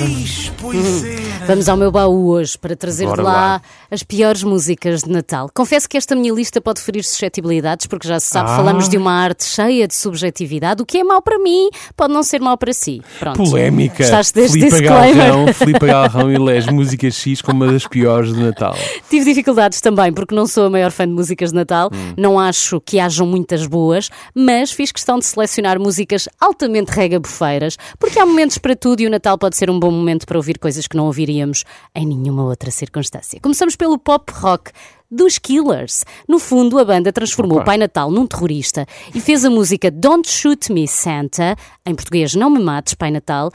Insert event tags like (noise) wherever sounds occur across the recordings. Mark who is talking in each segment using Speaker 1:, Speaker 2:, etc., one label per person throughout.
Speaker 1: Eis, pois era.
Speaker 2: Vamos ao meu baú hoje para trazer
Speaker 3: Bora
Speaker 2: de lá,
Speaker 3: lá.
Speaker 2: as piores músicas de Natal. Confesso que esta minha lista pode ferir suscetibilidades, porque já se sabe,
Speaker 3: Ah.
Speaker 2: falamos de uma arte cheia de subjetividade. O que é mau para mim pode não ser mau para si. Pronto.
Speaker 3: Polémica.
Speaker 2: Estás deste
Speaker 3: Filipe
Speaker 2: disclaimer.
Speaker 3: Galrão, Filipe (laughs) Galrão elege música X como uma das piores de Natal.
Speaker 2: Tive dificuldades também, porque não sou a maior fã de músicas de Natal, não acho que hajam muitas boas, mas fiz questão de selecionar músicas altamente regabofeiras, porque há momentos para tudo e o Natal pode ser um bom momento para ouvir coisas que não ouviríamos em nenhuma outra circunstância. Começamos pelo pop rock. Dos Killers. No fundo, a banda transformou
Speaker 3: Opa.
Speaker 2: o Pai Natal num terrorista e fez a música Don't Shoot Me Santa, em português Não Me Mates Pai Natal,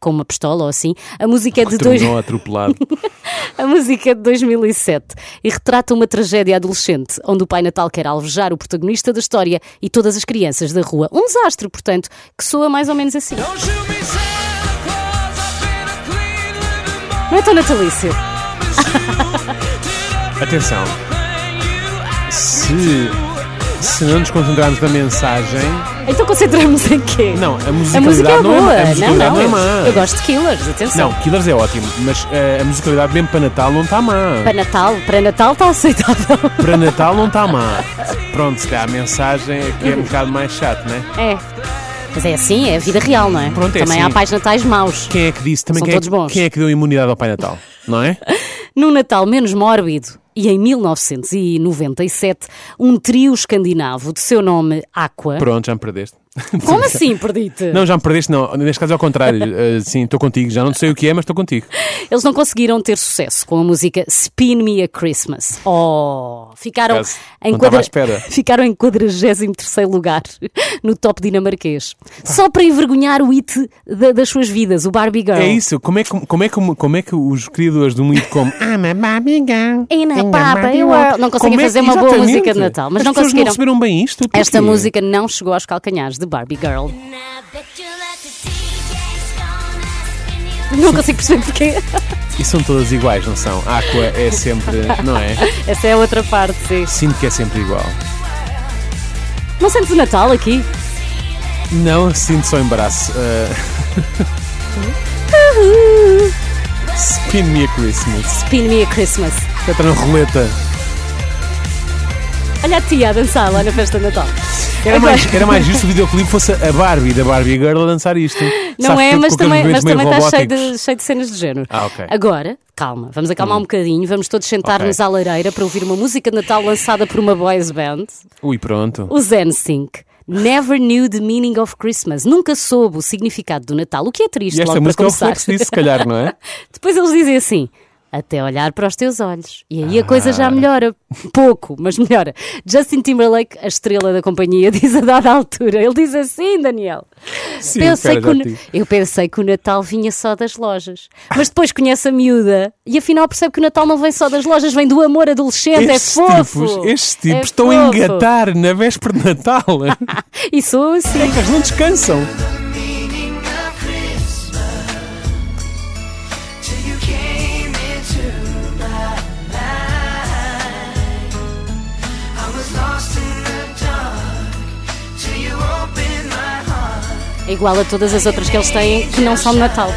Speaker 2: com uma pistola ou assim. A música é de dois...
Speaker 3: Atropelado. (laughs)
Speaker 2: A música é de 2007 e retrata uma tragédia adolescente, onde o Pai Natal quer alvejar o protagonista da história e todas as crianças da rua. Um desastre, portanto, que soa mais ou menos assim. Não é tão natalício.
Speaker 3: Atenção. Se, se não nos concentrarmos na mensagem.
Speaker 2: Então concentramos em quê?
Speaker 3: Não, a
Speaker 2: A música
Speaker 3: musicalidade
Speaker 2: é
Speaker 3: não
Speaker 2: boa.
Speaker 3: é, a
Speaker 2: não,
Speaker 3: musicalidade
Speaker 2: não,
Speaker 3: não é
Speaker 2: eu,
Speaker 3: má.
Speaker 2: eu gosto de Killers, atenção.
Speaker 3: Não, Killers é ótimo, mas eh, a musicalidade mesmo para Natal não está má.
Speaker 2: Para Natal, para Natal está aceitável.
Speaker 3: Para Natal não está má. Pronto, se calhar a mensagem é que é um bocado mais chato, não é?
Speaker 2: É. Mas é assim, é a vida real, não é?
Speaker 3: Pronto, é
Speaker 2: Também
Speaker 3: assim.
Speaker 2: há pais natais maus.
Speaker 3: Quem é que disse também
Speaker 2: São
Speaker 3: quem,
Speaker 2: todos
Speaker 3: é,
Speaker 2: bons.
Speaker 3: quem é que deu imunidade ao Pai Natal? Não é? (laughs)
Speaker 2: Num Natal menos mórbido, e em 1997, um trio escandinavo de seu nome Aqua.
Speaker 3: Pronto, já me perdeste. (laughs)
Speaker 2: Como assim, perdite?
Speaker 3: Não, já me perdeste, não. Neste caso é ao contrário. (laughs) Eh, sim, estou contigo. Já não sei o que é, mas estou contigo.
Speaker 2: Eles não conseguiram ter sucesso com a música Spin Me a Christmas. Oh, ficaram
Speaker 3: Caso,
Speaker 2: em,
Speaker 3: espera. (laughs)
Speaker 2: ficaram em 43 lugar no top dinamarquês. Só para envergonhar o hit da- das suas vidas, o Barbie Girl.
Speaker 3: É isso. Como é, que- como, é, que- como é que os criadores de um hit como I'm a Barbie Girl
Speaker 2: in a Barbie world. Não conseguem
Speaker 3: é
Speaker 2: fazer uma boa música de Natal, mas
Speaker 3: As
Speaker 2: não conseguiram.
Speaker 3: não receberam bem isto?
Speaker 2: Esta
Speaker 3: Porquê?
Speaker 2: música não chegou aos calcanhares de Barbie Girl. Não consigo perceber porquê.
Speaker 3: E são todas iguais, não são? A Aqua é sempre, não é? (laughs)
Speaker 2: Essa é a outra parte, sim.
Speaker 3: Sinto que é sempre igual.
Speaker 2: Não sentes o Natal aqui?
Speaker 3: Não, sinto só embaraço. Uh, Spin me a Christmas.
Speaker 2: Spin Me a Christmas.
Speaker 3: Entra na roleta.
Speaker 2: Olha a tia a dançar lá na festa de Natal.
Speaker 3: Era mais, era mais (laughs) justo o videoclipe fosse a Barbie, da Barbie Girl a dançar isto.
Speaker 2: Não
Speaker 3: Sabes,
Speaker 2: é, mas também, mas também está cheio de, cheio de cenas de género.
Speaker 3: Ah, ok. Hum.
Speaker 2: Agora, calma, vamos acalmar um bocadinho, vamos todos sentar-nos
Speaker 3: Ok.
Speaker 2: à lareira para ouvir uma música de Natal lançada por uma boys band,
Speaker 3: Ui, pronto.
Speaker 2: o Zen-Sync. Never knew the meaning of Christmas. Nunca soube o significado do Natal, o que é triste
Speaker 3: E esta música é o reflexo disso, se calhar, não é? (laughs)
Speaker 2: Depois eles dizem assim. Até olhar para os teus olhos. E aí a coisa
Speaker 3: Ah.
Speaker 2: já melhora. Pouco, mas melhora. Justin Timberlake, a estrela da companhia, (laughs) diz a dada altura. Ele diz assim, Daniel.
Speaker 3: Sim,
Speaker 2: pensei que o, eu pensei que o Natal vinha só das lojas. Mas depois conhece a miúda e afinal percebe que o Natal não vem só das lojas, vem do amor adolescente.
Speaker 3: Estes
Speaker 2: é fofo.
Speaker 3: tipos, estes tipos
Speaker 2: É
Speaker 3: estão a
Speaker 2: fofo.
Speaker 3: engatar na véspera de Natal. (laughs)
Speaker 2: E sou assim.
Speaker 3: Eles não descansam.
Speaker 2: Igual a todas as outras que eles têm que não são de Natal.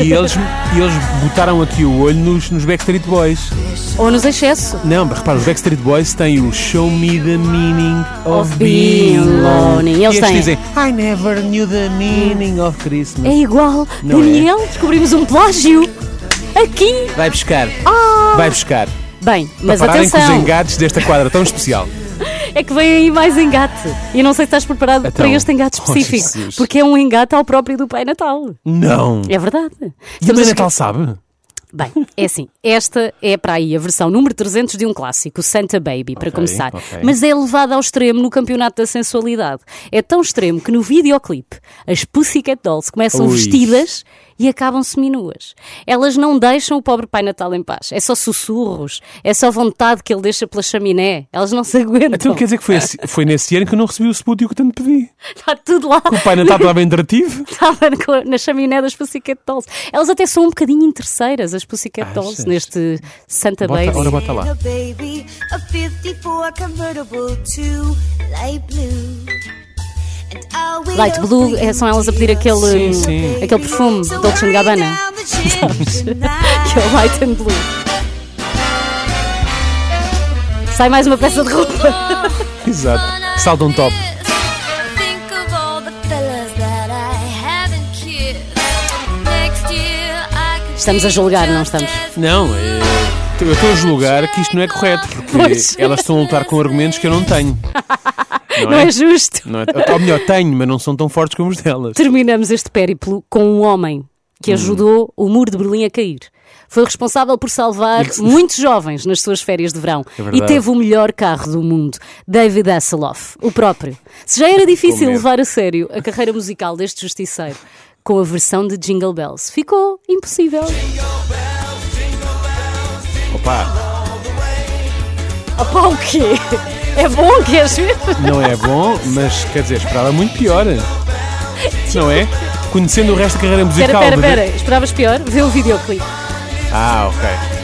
Speaker 3: E eles, e eles botaram aqui o olho nos, nos Backstreet Boys.
Speaker 2: Ou nos excesso.
Speaker 3: Não, repara, os Backstreet Boys têm o Show Me the Meaning of,
Speaker 2: Of being lonely.
Speaker 3: E
Speaker 2: Eles têm.
Speaker 3: dizem I never knew the meaning of Christmas.
Speaker 2: É igual.
Speaker 3: Não é?
Speaker 2: Daniel, descobrimos um plágio. Aqui.
Speaker 3: Vai buscar.
Speaker 2: Ah.
Speaker 3: Vai buscar.
Speaker 2: Bem, mas
Speaker 3: Para pararem com os
Speaker 2: atenção.
Speaker 3: engates desta quadra tão especial.
Speaker 2: É que vem aí mais engate. E não sei se estás preparado para
Speaker 3: Então,
Speaker 2: este engate
Speaker 3: oh,
Speaker 2: específico.
Speaker 3: Jesus.
Speaker 2: porque é um engate ao próprio do Pai Natal.
Speaker 3: Não.
Speaker 2: É verdade.
Speaker 3: E o Pai Natal sabe?
Speaker 2: Bem, é assim, esta é para aí a versão número 300 de um clássico, Santa Baby, para
Speaker 3: Ok,
Speaker 2: começar.
Speaker 3: ok.
Speaker 2: Mas é levada ao extremo no campeonato da sensualidade. É tão extremo que no videoclipe as Pussycat Dolls começam
Speaker 3: Ui.
Speaker 2: vestidas e acabam seminuas. Elas não deixam o pobre Pai Natal em paz. É só sussurros, é só vontade que ele deixa pela chaminé. Elas não se (laughs) aguentam.
Speaker 3: Então quer dizer que foi, esse- foi nesse ano que eu não recebi o spúdio que tanto pedi.
Speaker 2: Está tudo lá.
Speaker 3: O Pai Natal estava interativo. (laughs)
Speaker 2: Estava na- na chaminé das Pussycat Dolls. Elas até são um bocadinho interesseiras, as Pussycat Dolls,
Speaker 3: Achas?
Speaker 2: neste Santa
Speaker 3: Bota,
Speaker 2: Baby.
Speaker 3: ora, bota lá.
Speaker 4: A baby, a 54 convertible to light blue.
Speaker 2: Light Blue são elas a pedir aquele,
Speaker 3: Sim, sim.
Speaker 2: aquele perfume Dolce Gabbana. (laughs) (laughs) que é o White and Blue. Sai mais uma peça de roupa. (laughs)
Speaker 3: Exato. Salta um top.
Speaker 2: Estamos a julgar, não estamos?
Speaker 3: Não, é, eu estou a julgar que isto não é correto, porque
Speaker 2: Pois.
Speaker 3: elas estão a lutar com argumentos que eu não tenho. Não,
Speaker 2: Não é justo.
Speaker 3: Não é? Ou melhor, tenho, mas não são tão fortes como os delas.
Speaker 2: Terminamos este périplo com um homem que ajudou o muro de Berlim a cair. Foi responsável por salvar muitos jovens nas suas férias de verão
Speaker 3: É
Speaker 2: e teve o melhor carro do mundo, David Hasselhoff, o próprio. Se já era difícil levar a sério a carreira musical deste justiceiro com a versão de Jingle Bells, ficou impossível.
Speaker 3: Opa,
Speaker 2: Opa, o quê? É bom, queres ver?
Speaker 3: não é bom, mas quer dizer, esperava muito pior. Não é? Conhecendo o resto da carreira
Speaker 2: Espera,
Speaker 3: musical.
Speaker 2: espera,
Speaker 3: mas-
Speaker 2: espera. Esperavas pior? Vê o videoclipe.
Speaker 3: Ah, ok.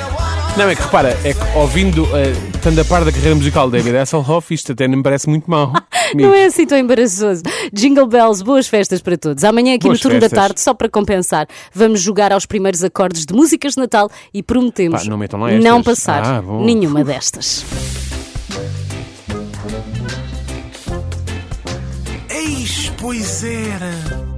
Speaker 3: Não, é que repara, é que ouvindo, uh, estando a par da carreira musical de David Hasselhoff, isto até não me parece muito mau. (laughs)
Speaker 2: Não é assim tão embaraçoso. Jingle Bells, boas festas para todos. Amanhã, aqui
Speaker 3: Boas
Speaker 2: no turno
Speaker 3: festas.
Speaker 2: da tarde, só para compensar, vamos jogar aos primeiros acordes de músicas de Natal e prometemos
Speaker 3: Pá, não metam lá estas.
Speaker 2: não passar
Speaker 3: Ah,
Speaker 2: nenhuma destas.
Speaker 5: Eis, pois era.